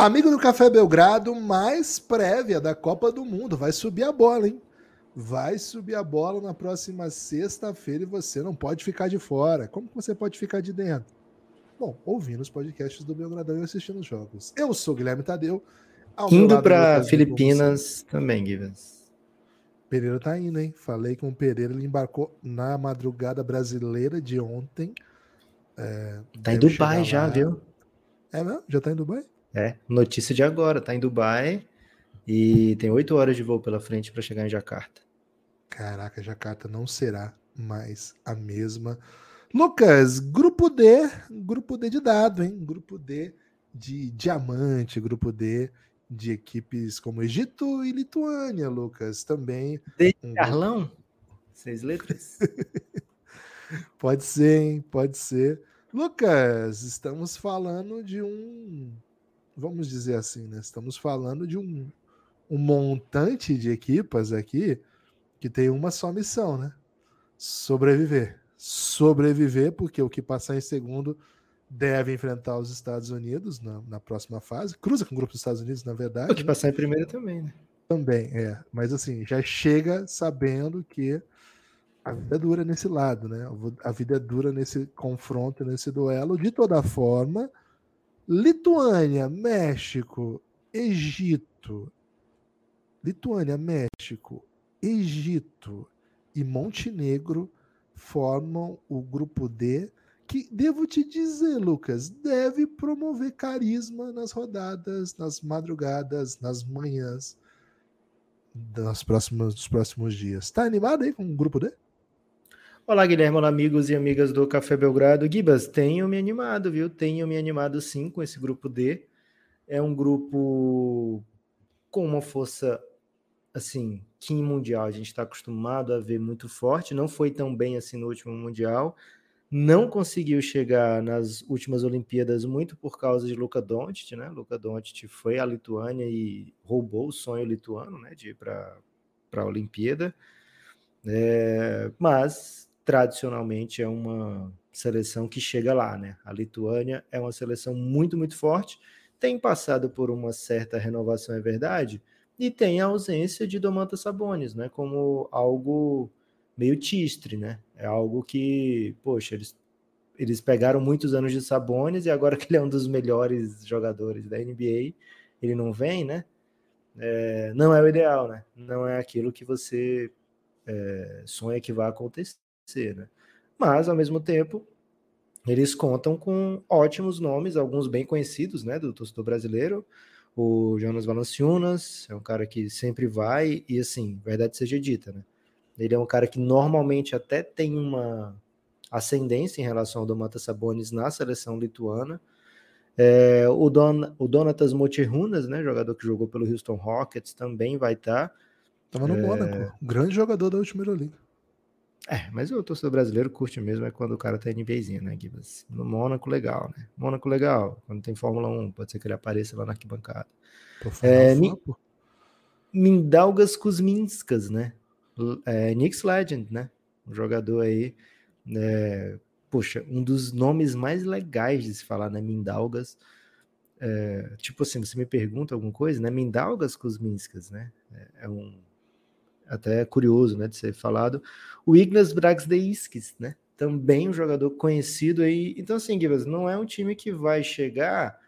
Amigo do Café Belgrado, mais prévia da Copa do Mundo. Vai subir a bola, hein? Vai subir a bola na próxima sexta-feira e você não pode ficar de fora. Como que você pode ficar de dentro? Bom, ouvindo os podcasts do Belgradão e assistindo os jogos. Eu sou Guilherme Tadeu. Indo para Filipinas também, Givens. Pereira tá indo, hein? Falei com o Pereira, ele embarcou na madrugada brasileira de ontem. É, tá em Dubai já, viu? É mesmo? Já tá em Dubai? É, notícia de agora, tá em Dubai e tem oito horas de voo pela frente para chegar em Jacarta. Caraca, Jacarta não será mais a mesma. Lucas, grupo D, grupo D de dado, hein? Grupo D de diamante, grupo D de equipes como Egito e Lituânia, Lucas, também. D um... Carlão? Seis letras? pode ser, hein? Pode ser. Lucas, estamos falando de um vamos dizer assim, né? Estamos falando de um, um montante de equipas aqui que tem uma só missão, né? Sobreviver. Sobreviver, porque o que passar em segundo deve enfrentar os Estados Unidos na, na próxima fase. Cruza com o grupo dos Estados Unidos, na verdade. O que né? passar em primeiro também, né? Também, é. Mas assim, já chega sabendo que a vida é dura nesse lado, né? A vida é dura nesse confronto, nesse duelo. De toda forma, Lituânia, México, Egito. Lituânia, México, Egito e Montenegro formam o grupo D, que devo te dizer, Lucas, deve promover carisma nas rodadas, nas madrugadas, nas manhãs das próximas, dos próximos dias. Tá animado aí com o grupo D? Olá, Guilherme, olá, amigos e amigas do Café Belgrado. Gibas, tenho me animado, viu? Tenho me animado sim com esse grupo D. É um grupo com uma força, assim, que em Mundial a gente está acostumado a ver muito forte. Não foi tão bem assim no último Mundial. Não conseguiu chegar nas últimas Olimpíadas muito por causa de Luka Doncic, né? Luka Doncic foi à Lituânia e roubou o sonho lituano, né? De ir para a Olimpíada. É, mas tradicionalmente é uma seleção que chega lá, né? A Lituânia é uma seleção muito, muito forte, tem passado por uma certa renovação, é verdade, e tem a ausência de Domantas Sabonis, né? Como algo meio tistre, né? É algo que, poxa, eles, eles pegaram muitos anos de Sabonis e agora que ele é um dos melhores jogadores da NBA, ele não vem, né? É, não é o ideal, né? Não é aquilo que você é, sonha que vai acontecer ser, né? Mas, ao mesmo tempo, eles contam com ótimos nomes, alguns bem conhecidos, né, do torcedor brasileiro. O Jonas Valanciunas é um cara que sempre vai, e assim, verdade seja dita, né? Ele é um cara que normalmente até tem uma ascendência em relação ao Domantas Sabonis na seleção lituana. É, o, Don, o Donatas Motirunas, né, jogador que jogou pelo Houston Rockets, também vai estar. Tá. Tava no é... Mônaco, grande jogador da última Euroliga. É, mas o torcedor brasileiro curte mesmo é quando o cara tá NBAzinho, né, Gibas? No Mônaco, legal, né? Mônaco, legal. Quando tem Fórmula 1, pode ser que ele apareça lá na arquibancada. É, Mi... Mindaugas Kuzminskas, né? É, Knicks Legend, né? Um jogador aí, né? Poxa, um dos nomes mais legais de se falar, né? Mindaugas. É, tipo assim, você me pergunta alguma coisa, né? Mindaugas Kuzminskas, né? É, é um até curioso, né, de ser falado. O Ignas Braxdeiskis, né, também um jogador conhecido aí. Então, assim, Gibas, não é um time que vai chegar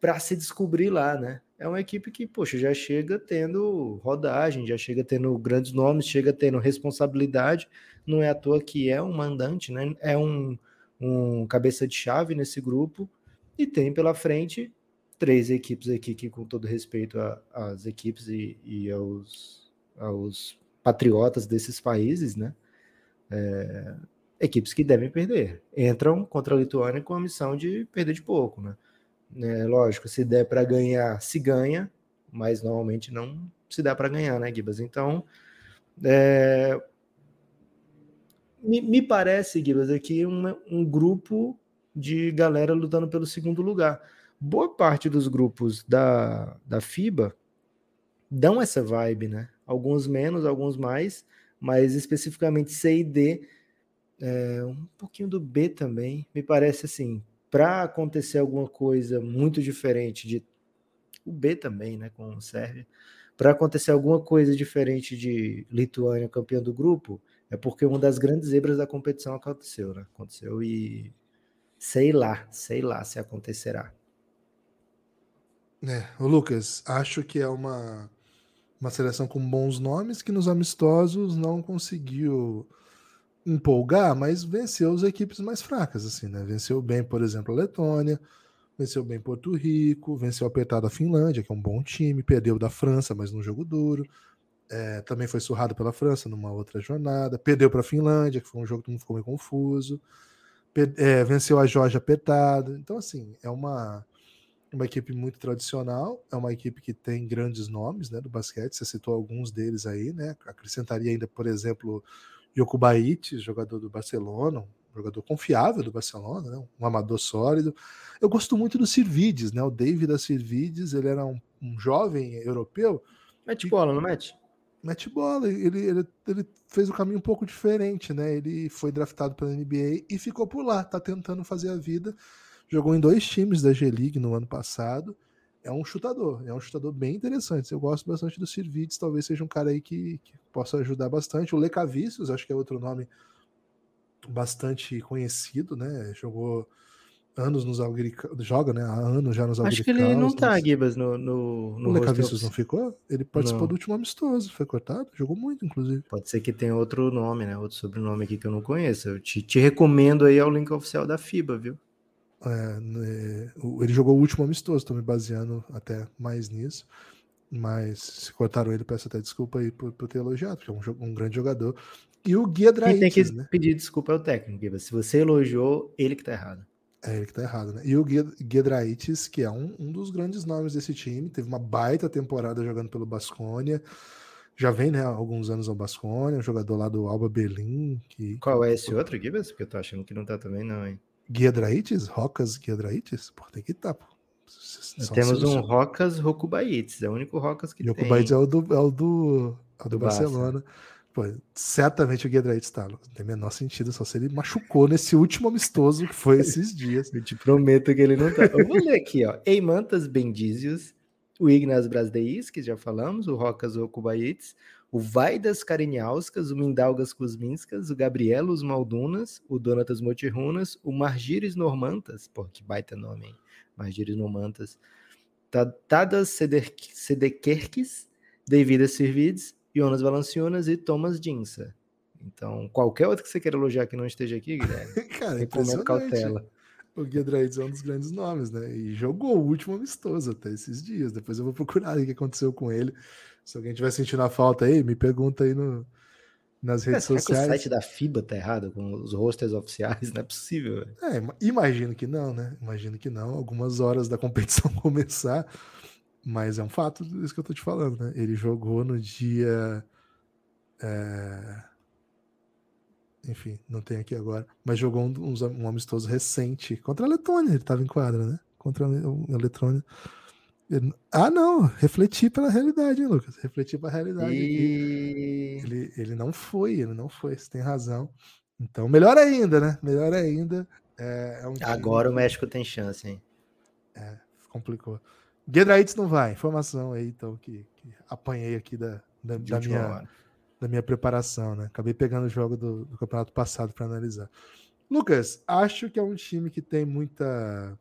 para se descobrir lá, né? É uma equipe que, poxa, já chega tendo rodagem, já chega tendo grandes nomes, chega tendo responsabilidade. Não é à toa que é um mandante, né? É um, um cabeça de chave nesse grupo e tem pela frente três equipes aqui que, com todo respeito às equipes e, e aos aos patriotas desses países, né? É, equipes que devem perder. Entram contra a Lituânia com a missão de perder de pouco, né? É, lógico, se der para ganhar, se ganha, mas normalmente não se dá para ganhar, né, Gibas? Então, é, me, me, parece, Gibas, aqui um, um grupo de galera lutando pelo segundo lugar. Boa parte dos grupos da, da FIBA dão essa vibe, né? Alguns menos, alguns mais, mas especificamente C e D, é, um pouquinho do B também, me parece assim, para acontecer alguma coisa muito diferente de o B também, né, com o Sérvia, para acontecer alguma coisa diferente de Lituânia campeã do grupo, é porque uma das grandes zebras da competição aconteceu, né? Aconteceu e sei lá, sei lá se acontecerá. É, o Lucas, acho que é uma uma seleção com bons nomes que nos amistosos não conseguiu empolgar, mas venceu as equipes mais fracas, assim, né? Venceu bem, por exemplo, a Letônia, venceu bem Porto Rico, venceu apertado a Finlândia, que é um bom time, perdeu da França, mas num jogo duro. É, também foi surrado pela França numa outra jornada, perdeu para a Finlândia, que foi um jogo que mundo ficou meio confuso. É, venceu a Georgia apertado. Então, assim, é uma uma equipe muito tradicional, é uma equipe que tem grandes nomes né, do basquete, você citou alguns deles aí, né? Acrescentaria ainda, por exemplo, Yokubaitis, jogador do Barcelona, um jogador confiável do Barcelona, né, um amador sólido. Eu gosto muito do Sirvides, né? O David da Sirvides, ele era um, um jovem europeu. Mete bola, não mete? Mete bola, ele, ele, ele fez um caminho um pouco diferente, né? Ele foi draftado pela NBA e ficou por lá, tá tentando fazer a vida Jogou em dois times da G-League no ano passado. É um chutador, é um chutador bem interessante. Eu gosto bastante do Sirvides, talvez seja um cara aí que, que possa ajudar bastante. O Lecavicius, acho que é outro nome bastante conhecido, né? Jogou anos nos Algericanos, joga, né? Há anos já nos Acho que ele não tá, Gibas, no, no, no O Lecavicius não ficou? Ele participou não. do último amistoso, foi cortado, jogou muito, inclusive. Pode ser que tenha outro nome, né? Outro sobrenome aqui que eu não conheço. Eu te, te recomendo aí ao link oficial da FIBA, viu? É, né, ele jogou o último amistoso, estou me baseando até mais nisso. Mas se cortaram ele, peço até desculpa aí por, por ter elogiado, porque é um, um grande jogador. E o Guia Quem tem que né? pedir desculpa é o técnico, se você elogiou, ele que tá errado. É ele que tá errado, né? E o Guedraitis, que é um, um dos grandes nomes desse time, teve uma baita temporada jogando pelo Basconia. Já vem, né, há alguns anos ao Basconia, um jogador lá do Alba Berlim. Que... Qual é esse outro, Gibas? Porque eu tô achando que não tá também, não, hein? Guiedraites? Rocas Guiedraites? Pô, tem que estar, pô. Temos um Rocas Rocubaites, é o único Rocas que Rocubaites tem. é o do, é o do, é o do, do Barcelona. Pô, certamente o Guiedraites tá, não tem menor sentido, só se ele machucou nesse último amistoso que foi esses dias. Eu te prometo que ele não tá. Eu vou ler aqui, ó. Eimantas Bendízios, o Ignas Brasdeis, que já falamos, o Rocas Rocubaites, o Vaidas Kariniauskas, o Mindaugas Kuzminskas, o Gabrielos Maldunas, o Donatas Motirunas, o Margires Normantas, pô, que baita nome, hein? Margires Normantas, Tadas Sedekerkis, Davidas Sirvides, Jonas Valanciunas e Thomas Dinsa. Então, qualquer outro que você queira elogiar que não esteja aqui, Guilherme, Cara, recomendo cautela. O Guedraides é um dos grandes nomes, né? E jogou o último amistoso até esses dias. Depois eu vou procurar o que aconteceu com ele. Se alguém tiver sentindo a falta aí, me pergunta aí no, nas redes Será sociais. O site da FIBA tá errado com os rosters oficiais, não é possível. É, imagino que não, né? Imagino que não. Algumas horas da competição começar, mas é um fato isso que eu tô te falando, né? Ele jogou no dia. É... Enfim, não tem aqui agora, mas jogou um, um, amistoso recente contra a Letônia. Ele estava em quadra, né? Contra a Letônia. Ah, não, refletir pela realidade, hein, Lucas? Refletir para a realidade. E... Ele, ele não foi, ele não foi, você tem razão. Então, melhor ainda, né? Melhor ainda. É, é um Agora o México tem chance, hein? É, complicou. Guedraites não vai, informação aí, então, que, que apanhei aqui da, da, da minha, da minha preparação, né? Acabei pegando o jogo do, do campeonato passado para analisar. Lucas, acho que é um time que tem muita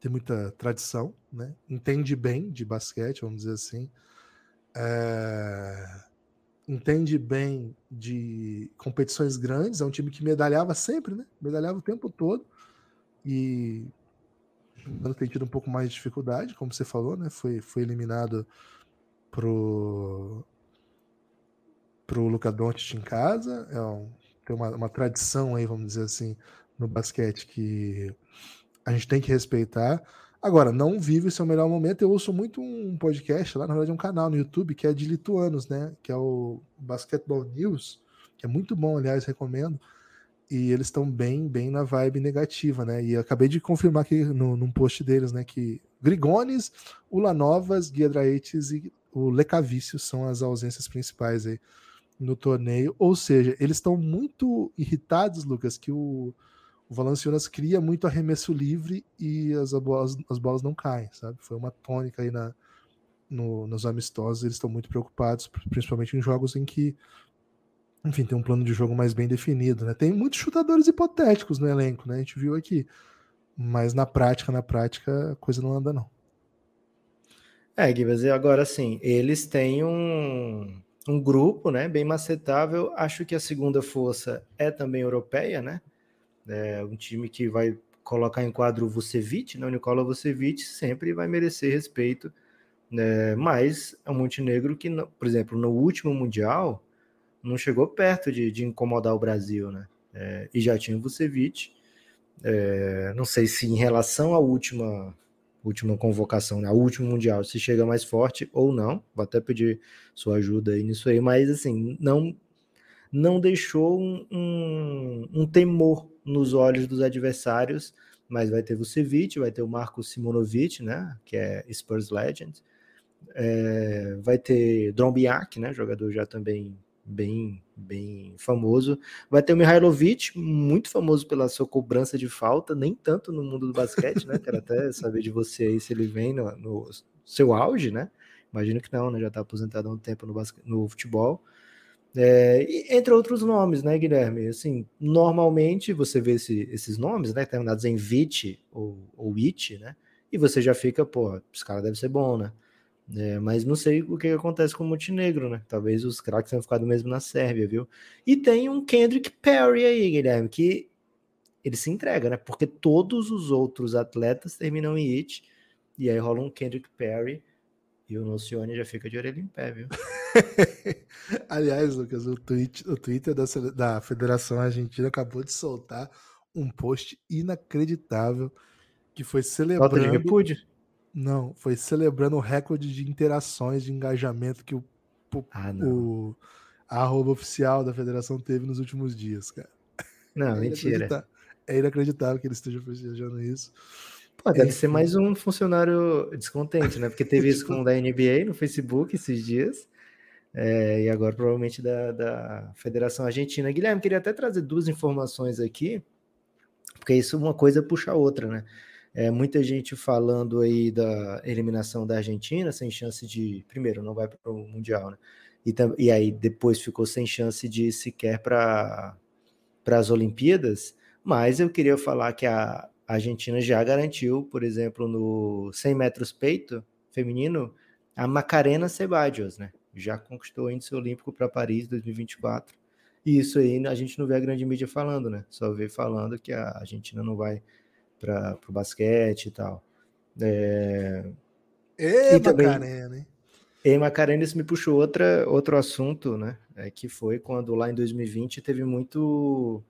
tem muita tradição, né? entende bem de basquete, vamos dizer assim, é... entende bem de competições grandes, é um time que medalhava sempre, né? medalhava o tempo todo, e não tem tido um pouco mais de dificuldade, como você falou, né? foi, foi eliminado pro pro Luca Doncic em casa, é um, tem uma, uma tradição aí, vamos dizer assim, no basquete que a gente tem que respeitar. Agora, não vive o seu melhor momento. Eu ouço muito um podcast lá, na verdade, um canal no YouTube que é de lituanos, né? Que é o Basketball News, que é muito bom, aliás, recomendo. e eles estão bem, bem na vibe negativa, né? E acabei de confirmar aqui no, num post deles, né, que Grigones, Ulanovas, Guiedraites e o Lecavício são as ausências principais aí no torneio. Ou seja, eles estão muito irritados, Lucas, que o, o Valanciunas cria muito arremesso livre e as bolas, as bolas não caem, sabe? Foi uma tônica aí na, no, nos amistosos, eles estão muito preocupados, principalmente em jogos em que enfim, tem um plano de jogo mais bem definido, né? Tem muitos chutadores hipotéticos no elenco, né? A gente viu aqui. Mas na prática, na prática, a coisa não anda, não. É, Gibas, e agora sim, eles têm um, um grupo, né, bem macetável. Acho que a segunda força é também europeia, né? É um time que vai colocar em quadro o Vucevic, né? O Nicola Vucevic sempre vai merecer respeito, né? Mas é um Montenegro que, por exemplo, no último Mundial, não chegou perto de, de incomodar o Brasil, né? É, e já tinha o Vucevic. É, não sei se em relação à última última convocação, né, a último mundial, se chega mais forte ou não. Vou até pedir sua ajuda aí nisso aí, mas assim, não não deixou um, um, um temor nos olhos dos adversários, mas vai ter o Vucevic, vai ter o Marco Simonovic, né, que é Spurs Legend, é, vai ter Drombiak, né, jogador já também bem, bem famoso. Vai ter o Mihailovic, muito famoso pela sua cobrança de falta, nem tanto no mundo do basquete, né? Quero até saber de você aí se ele vem no, no seu auge, né? Imagino que não, né? Já está aposentado há um tempo no, no futebol. É, entre outros nomes, né, Guilherme? Assim, normalmente você vê esse, esses nomes, né, terminados em Vit ou, ou It, né? E você já fica, pô, esse cara deve ser bom, né? É, mas não sei o que acontece com o Montenegro, né? Talvez os craques tenham ficado mesmo na Sérvia, viu? E tem um Kendrick Perry aí, Guilherme, que ele se entrega, né? Porque todos os outros atletas terminam em it, e aí rola um Kendrick Perry, e o Nocione já fica de orelha em pé, viu? Aliás, Lucas, o, tweet, o Twitter da, da Federação Argentina acabou de soltar um post inacreditável que foi celebrando. De repúdio? Não, foi celebrando o recorde de interações, de engajamento que o, ah, o a arroba oficial da federação teve nos últimos dias, cara. Não, é mentira. É inacreditável que ele esteja festejando isso. Pô, deve é, ser mais um funcionário descontente, né? Porque teve isso com o da NBA no Facebook esses dias. É, e agora provavelmente da, da Federação Argentina. Guilherme, queria até trazer duas informações aqui, porque isso uma coisa puxa a outra, né? É, muita gente falando aí da eliminação da Argentina, sem chance de. Primeiro, não vai para o Mundial, né? E, e aí depois ficou sem chance de sequer para as Olimpíadas. Mas eu queria falar que a Argentina já garantiu, por exemplo, no 100 metros peito feminino, a Macarena Ceballos, né? Já conquistou o índice olímpico para Paris 2024. E isso aí a gente não vê a grande mídia falando, né? Só vê falando que a Argentina não vai para o basquete e tal. É... E, Macarena, hein? E Macarena, isso me puxou outra, outro assunto, né? É, que foi quando lá em 2020 teve muito,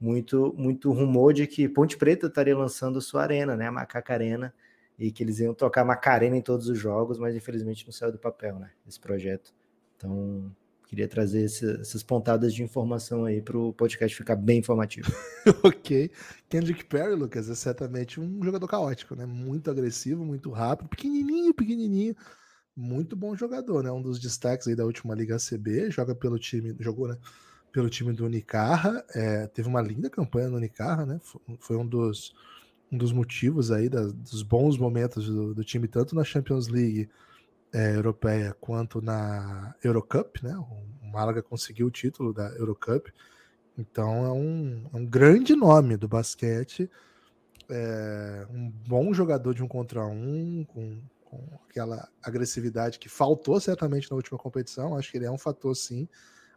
muito, muito rumor de que Ponte Preta estaria lançando sua arena, né? A Macaca Arena, e que eles iam tocar Macarena em todos os jogos, mas infelizmente não saiu do papel, né? Esse projeto. Então, Queria trazer esse, essas pontadas de informação aí para o podcast ficar bem informativo. ok. Kendrick Perry, Lucas, é certamente um jogador caótico, né? Muito agressivo, muito rápido, pequenininho, pequenininho. Muito bom jogador, né? Um dos destaques aí da última Liga CB, joga pelo time, jogou, né? Pelo time do Unicarra, é, teve uma linda campanha no Unicarra, né? Foi um dos, um dos motivos aí dos bons momentos do, do time, tanto na Champions League é, europeia quanto na Eurocup, né? O Málaga conseguiu o título da Eurocup, então é um, é um grande nome do basquete, é um bom jogador de um contra um, com, com aquela agressividade que faltou certamente na última competição. Acho que ele é um fator sim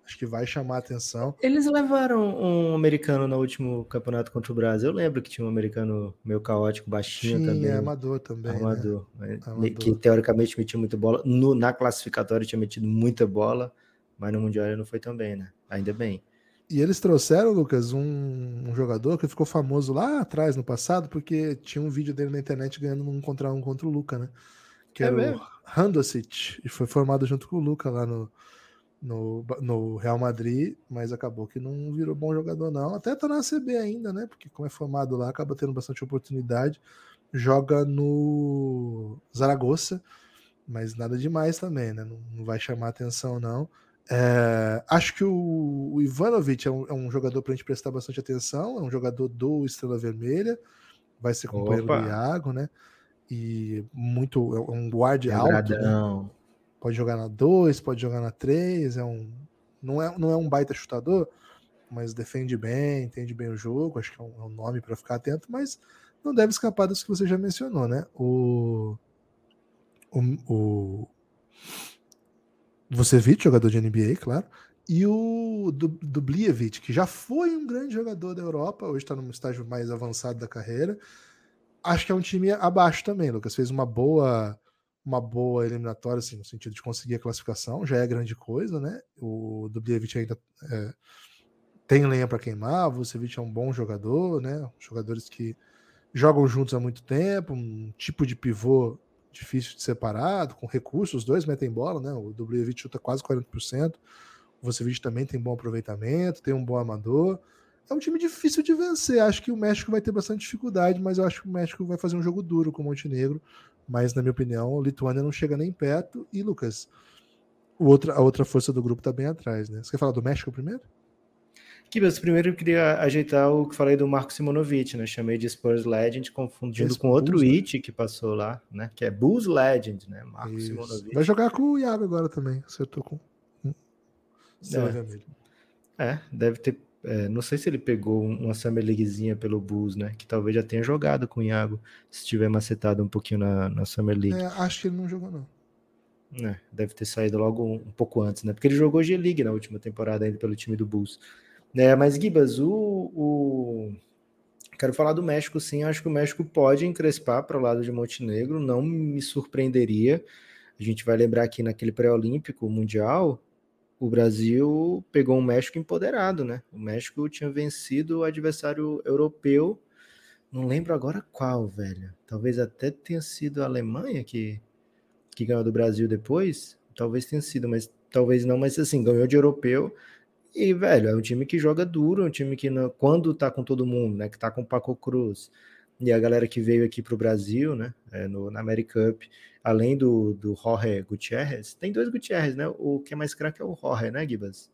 Acho que vai chamar a atenção. Eles levaram um americano no último campeonato contra o Brasil. Eu lembro que tinha um americano meio caótico, baixinho tinha, também. Amador também. Amador, né? amador. Que teoricamente metia muita bola. No, na classificatória tinha metido muita bola, mas no Mundial ele não foi tão bem, né? Ainda bem. E eles trouxeram, Lucas, um, um, jogador que ficou famoso lá atrás, no passado, porque tinha um vídeo dele na internet ganhando um contra um contra o Luca, né? Que é era mesmo? o Handosic, e foi formado junto com o Luca lá no, no, no Real Madrid, mas acabou que não virou bom jogador, não. Até tá na CB ainda, né? Porque como é formado lá, acaba tendo bastante oportunidade. Joga no Zaragoza, mas nada demais também, né? Não, não vai chamar atenção, não. É, acho que o, o Ivanovic é um, é um jogador para a gente prestar bastante atenção, é um jogador do Estrela Vermelha, vai ser companheiro Opa. do Iago, né? E muito, é um guarde alto. Né? Pode jogar na 2, pode jogar na 3, é um, não, é, não é um baita chutador, mas defende bem, entende bem o jogo, acho que é um, é um nome para ficar atento, mas não deve escapar dos que você já mencionou, né? O, o, o Vucevic, jogador de NBA, claro, e o Dubljevic, que já foi um grande jogador da Europa, hoje está num estágio mais avançado da carreira. Acho que é um time abaixo também, Lucas. Fez uma boa uma boa eliminatória, assim, no sentido de conseguir a classificação, já é grande coisa, né? O Dubljevic ainda é, tem lenha para queimar, o Vucevic é um bom jogador, né? Jogadores que jogam juntos há muito tempo, um tipo de pivô difícil de separado, com recursos, os dois metem bola, né? O Dubljevic chuta quase 40%, o Vucevic também tem bom aproveitamento, tem um bom amador. É um time difícil de vencer. Acho que o México vai ter bastante dificuldade, mas eu acho que o México vai fazer um jogo duro com o Montenegro mas na minha opinião, a Lituânia não chega nem perto. E, Lucas, o outra, a outra força do grupo está bem atrás, né? Você quer falar do México primeiro? Kibas, primeiro eu queria ajeitar o que falei do Marco Simonovic, né? Chamei de Spurs Legend, confundindo com outro Bulls, it né? que passou lá, né? Que é Bulls Legend, né? Marco Isso. Simonovic. Vai jogar com o Iago agora também, acertou com. É. é, deve ter é, não sei se ele pegou uma Summer Leaguezinha pelo Bulls, né? Que talvez já tenha jogado com o Iago, se tiver macetado um pouquinho na, na Summer League. É, acho que ele não jogou, não. É, deve ter saído logo um, um, pouco antes, né? Porque ele jogou G-League na última temporada ainda pelo time do Bulls. É, mas, Gibas, o, o, Quero falar do México, sim. Acho que o México pode encrespar para o lado de Montenegro, não me surpreenderia. A gente vai lembrar aqui naquele pré-olímpico mundial, o Brasil pegou um México empoderado, né? O México tinha vencido o adversário europeu, não lembro agora qual, velho. Talvez até tenha sido a Alemanha que, que ganhou do Brasil depois. Talvez tenha sido, mas talvez não, mas assim, ganhou de europeu. E, velho, é um time que joga duro, é um time que, quando tá com todo mundo, né? Que tá com o Paco Cruz e a galera que veio aqui pro Brasil, né? É, no, na America Cup, além do, do Jorge Gutierrez, tem dois Gutierrez, né? O que é mais craque é o Jorge, né, Gibas?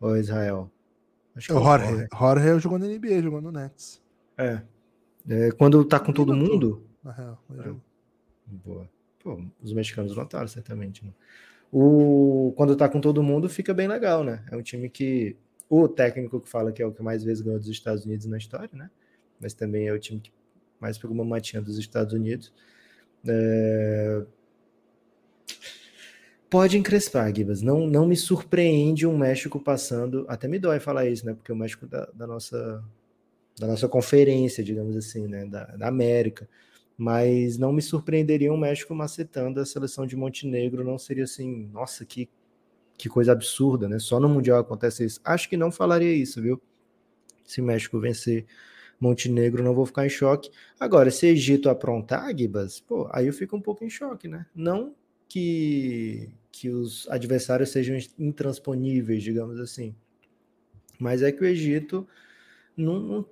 Ou Israel? Acho é o Jorge. Jorge. Jorge jogou na NBA, jogou no Nets. É. é quando tá com todo mundo. Na real, é. Boa. Pô, os mexicanos notaram, certamente. Né? O, quando tá com todo mundo, fica bem legal, né? É um time que. O técnico que fala que é o que mais vezes ganhou dos Estados Unidos na história, né? Mas também é o time que mais pegou uma matinha dos Estados Unidos. É... Pode encrespar, Gibas. Não, não me surpreende um México passando. Até me dói falar isso, né? Porque o México da, da nossa da nossa conferência, digamos assim, né? Da, da América. Mas não me surpreenderia um México macetando a seleção de Montenegro. Não seria assim, nossa, que, que coisa absurda, né? Só no Mundial acontece isso. Acho que não falaria isso, viu? Se o México vencer Montenegro, não vou ficar em choque. Agora, se Egito aprontar, Gibas, pô, aí eu fico um pouco em choque, né? Não que, que os adversários sejam intransponíveis, digamos assim. Mas é que o Egito não, não,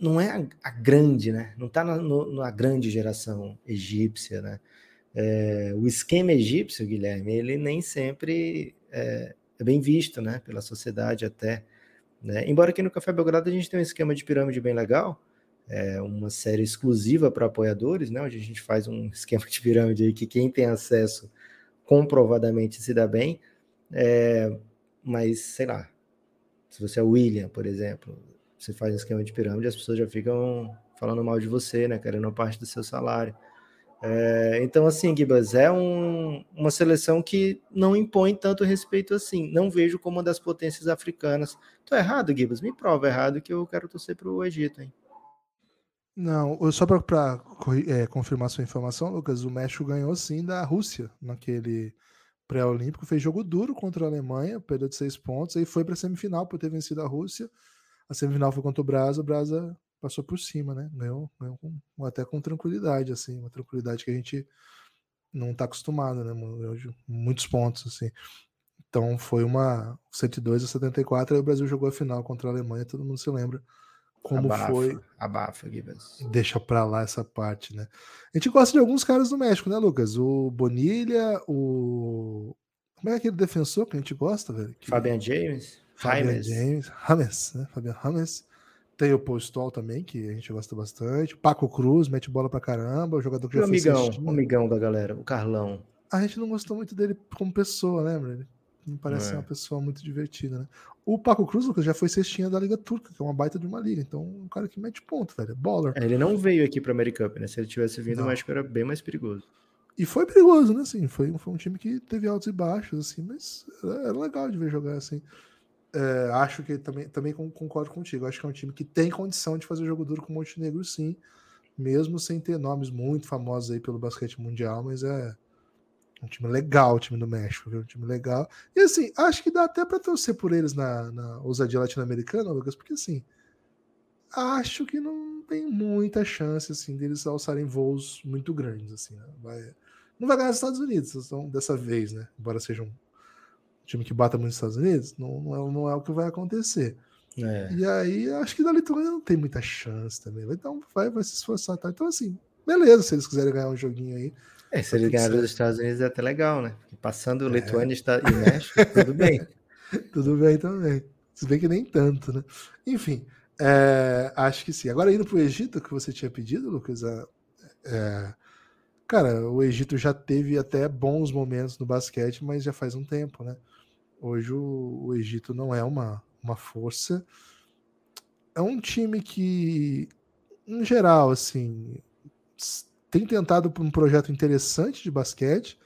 não é a, a, grande, né? Não está na, na, grande geração egípcia, né? É, o esquema egípcio, Guilherme, ele nem sempre é, é bem visto, né? Pela sociedade até. Né? Embora aqui no Café Belgrado a gente tenha um esquema de pirâmide bem legal, é uma série exclusiva para apoiadores, né? onde a gente faz um esquema de pirâmide aí que quem tem acesso comprovadamente se dá bem, é, mas sei lá, se você é William, por exemplo, você faz um esquema de pirâmide, as pessoas já ficam falando mal de você, né? Querendo parte do seu salário. É, então, assim, Gibas, é um, uma seleção que não impõe tanto respeito assim. Não vejo como uma das potências africanas. Tô errado, Gibas? Me prova errado que eu quero torcer para o Egito, hein? Não, só para é, confirmar sua informação, Lucas, o México ganhou sim da Rússia naquele pré-olímpico, fez jogo duro contra a Alemanha, perdeu de seis pontos, aí foi para a semifinal por ter vencido a Rússia. A semifinal foi contra o Brasa, o Brasa passou por cima, né? Ganhou, ganhou com, até com tranquilidade, assim, uma tranquilidade que a gente não está acostumado, né? Muitos pontos, assim. Então foi uma 102 a 74, aí o Brasil jogou a final contra a Alemanha, todo mundo se lembra como abafa, foi. Abafa, Gibbons. Deixa pra lá essa parte, né? A gente gosta de alguns caras do México, né, Lucas? O Bonilha, o. Como é aquele defensor que a gente gosta, velho? Que... Fabian James. Fabian James. James, né? Fabian James. Tem o Postol também, que a gente gosta bastante. Paco Cruz, mete bola pra caramba. O jogador que e já o amigão, o amigão da galera, o Carlão. A gente não gostou muito dele como pessoa, lembra? Ele me parece é. uma pessoa muito divertida, né? O Paco Cruz, Lucas, já foi cestinha da Liga Turca, que é uma baita de uma liga. Então, um cara que mete ponto, velho. É baller. É, ele não veio aqui pra Americup, né? Se ele tivesse vindo, não. o México era bem mais perigoso. E foi perigoso, né? Assim, foi, foi um time que teve altos e baixos, assim, mas era, legal de ver jogar assim. É, acho que também, também concordo contigo. Acho que é um time que tem condição de fazer jogo duro com o Montenegro, sim, mesmo sem ter nomes muito famosos aí pelo basquete mundial, mas é, um time legal, o time do México, viu? Um time legal. E assim, acho que dá até para torcer por eles na, na ousadia latino-americana, Lucas, porque assim, acho que não tem muita chance assim deles alçarem voos muito grandes assim, né? vai, não vai ganhar os Estados Unidos então, dessa vez, né? Embora seja um time que bata muito nos Estados Unidos, não, não, é, não é o que vai acontecer. É. E aí, acho que da Lituânia não tem muita chance também. Então vai, vai se esforçar. Tá? Então, assim, beleza, se eles quiserem ganhar um joguinho aí, é, se eles ganharem dos Estados Unidos é até legal, né? Passando é. Lituânia e México, tudo bem. tudo bem também. Se bem que nem tanto, né? Enfim, é, acho que sim. Agora indo para o Egito, que você tinha pedido, Lucas, é, é, cara, o Egito já teve até bons momentos no basquete, mas já faz um tempo, né? Hoje o, o Egito não é uma, uma força. É um time que, em geral, assim, tem tentado um projeto interessante de basquete.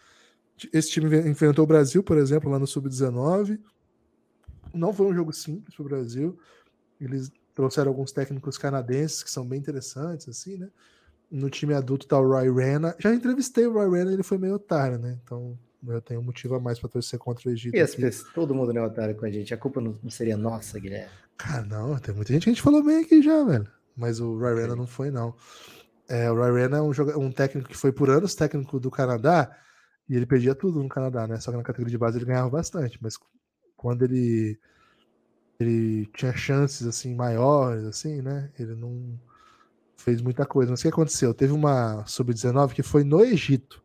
Esse time enfrentou o Brasil, por exemplo, lá no Sub-19. Não foi um jogo simples para o Brasil. Eles trouxeram alguns técnicos canadenses que são bem interessantes, assim, né? No time adulto tá o Roy Rena. Já entrevistei o Roy Rena, ele foi meio otário, né? Então eu tenho um motivo a mais para torcer contra o Egito. E as pessoas, todo mundo não é otário com a gente. A culpa não, seria nossa, Guilherme. Cara, não, tem muita gente que a gente falou bem aqui já, velho. Mas o Rena não foi, não. É, o Ray Rena é um, um técnico que foi por anos técnico do Canadá e ele perdia tudo no Canadá, né? Só que na categoria de base ele ganhava bastante, mas quando ele ele tinha chances assim maiores, assim, né? Ele não fez muita coisa. Mas o que aconteceu? Teve uma sub-19 que foi no Egito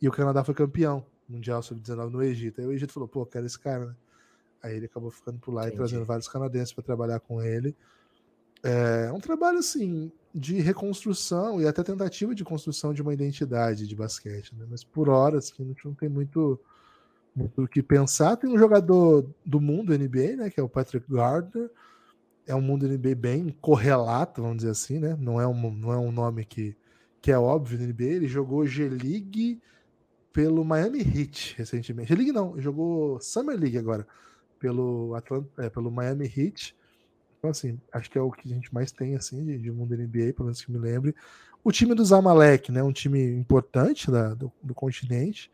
e o Canadá foi campeão mundial sub-19 no Egito. Aí o Egito falou: "Pô, quero esse cara", né? Aí ele acabou ficando por lá Entendi. e trazendo vários canadenses para trabalhar com ele. É um trabalho assim de reconstrução e até tentativa de construção de uma identidade de basquete, né? mas por horas que não tem muito muito o que pensar. Tem um jogador do mundo NBA, né, que é o Patrick Gardner. É um mundo NBA bem correlato, vamos dizer assim, né? Não é um, não é um nome que, que é óbvio no NBA. Ele jogou G-League pelo Miami Heat recentemente. G-League não, jogou Summer League agora pelo Atlanta, é, pelo Miami Heat. Então, assim, acho que é o que a gente mais tem, assim, de, de mundo NBA, pelo menos que me lembre. O time do Zamalek, né? Um time importante da, do, do continente.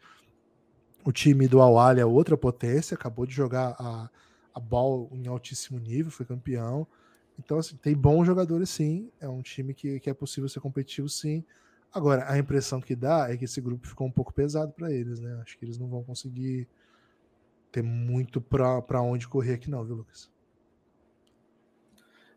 O time do Awali é outra potência, acabou de jogar a, a bola em altíssimo nível, foi campeão. Então, assim, tem bons jogadores, sim. É um time que, que é possível ser competitivo, sim. Agora, a impressão que dá é que esse grupo ficou um pouco pesado para eles, né? Acho que eles não vão conseguir ter muito para onde correr aqui, não, viu, Lucas?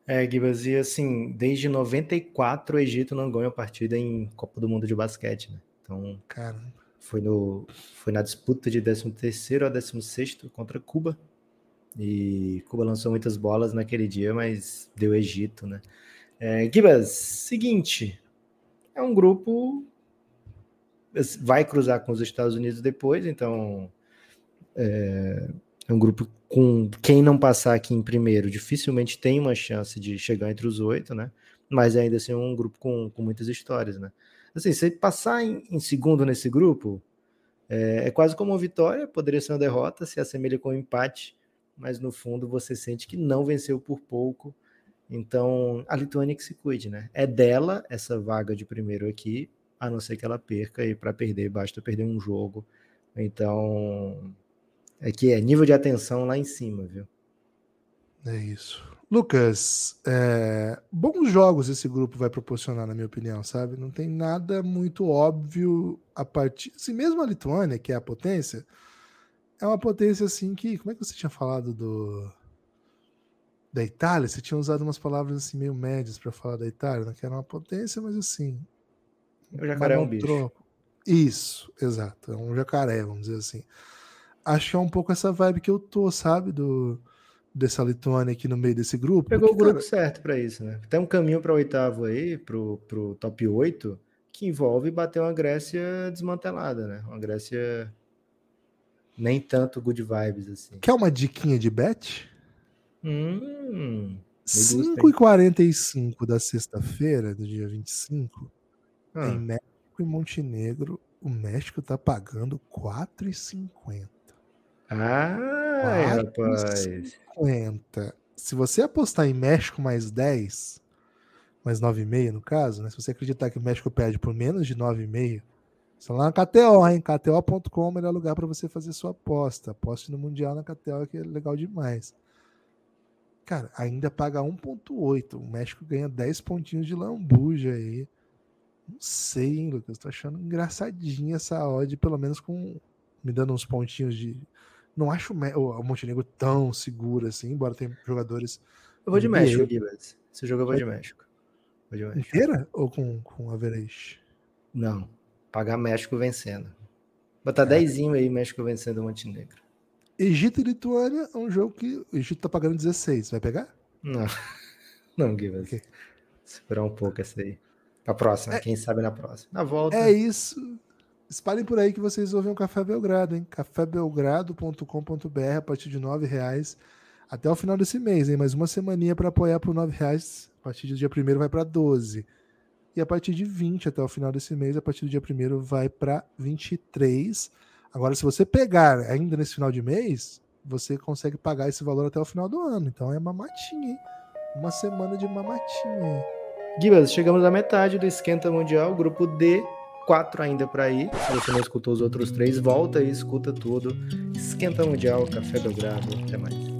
É, Gibas, e assim, desde 94 o Egito não ganha partida em Copa do Mundo de basquete, né? Então, Caramba. Foi, no, foi na disputa de 13º a 16º contra Cuba. E Cuba lançou muitas bolas naquele dia, mas deu Egito, né? É, Gibas, seguinte, é um grupo vai cruzar com os Estados Unidos depois, então é, é um grupo com quem não passar aqui em primeiro, dificilmente tem uma chance de chegar entre os oito, né? Mas ainda assim é um grupo com, com muitas histórias, né? Assim, se passar em, em segundo nesse grupo, é, é, quase como uma vitória, poderia ser uma derrota, se assemelha com um empate, mas no fundo você sente que não venceu por pouco. Então, a Lituânia que se cuide, né? É dela essa vaga de primeiro aqui, a não ser que ela perca, e para perder basta perder um jogo. Então, é que é nível de atenção lá em cima, viu? É isso. Lucas, é, bons jogos esse grupo vai proporcionar, na minha opinião, sabe? Não tem nada muito óbvio a partir. Assim, mesmo a Lituânia, que é a potência, é uma potência assim que. Como é que você tinha falado do. Da Itália? Você tinha usado umas palavras assim meio médias para falar da Itália, né? que era uma potência, mas assim. O jacaré é um bicho. Troco. Isso, exato. É um jacaré, vamos dizer assim. Acho que é um pouco essa vibe que eu tô, sabe? Do, dessa Lituânia aqui no meio desse grupo. Pegou porque, o grupo cara... certo para isso, né? Tem um caminho para o oitavo aí, pro, pro top 8, que envolve bater uma Grécia desmantelada, né? Uma Grécia nem tanto good vibes assim. Quer uma diquinha de bet? Hum, 5h45 da sexta-feira, do dia 25, ah. em México e Montenegro, o México tá pagando 4,50. Ah, rapaz. 50. Se você apostar em México mais 10, mais 9,5 no caso, né? Se você acreditar que o México perde por menos de 9,5, só lá na KTO, hein? KTO.com é o melhor lugar para você fazer sua aposta. Aposte no Mundial na KTO, que é legal demais. Cara, ainda paga 1,8. O México ganha 10 pontinhos de lambuja aí. Não sei, hein, Lucas? Tô achando engraçadinha essa odd, pelo menos com me dando uns pontinhos de. Não acho o Montenegro tão seguro assim, embora tenha jogadores. Eu vou de México, Gibbs. Esse jogo eu vou de México. Vou de México. Inteira ou com, com average? Não. Pagar México vencendo. Botar é. 10 aí, México vencendo o Montenegro. Egito e Lituânia é um jogo que o Egito tá pagando 16. Vai pegar? Não. Não, Gibbs. Okay. Segurar um pouco essa aí. A próxima, é, quem sabe na próxima. Na volta. É isso. Espalhem por aí que vocês ouvem o Café Belgrado, hein? cafébelgrado.com.br a partir de R$ reais até o final desse mês, hein? Mais uma semaninha para apoiar por R$ reais. A partir do dia 1 vai para 12. E a partir de 20 até o final desse mês, a partir do dia 1 vai para 23. Agora, se você pegar ainda nesse final de mês, você consegue pagar esse valor até o final do ano. Então é mamatinha, hein? Uma semana de mamatinha? Gibas, chegamos à metade do Esquenta Mundial, grupo D, quatro ainda para ir. Se você não escutou os outros três, volta e escuta tudo. Esquenta Mundial, Café Belgrado, até mais.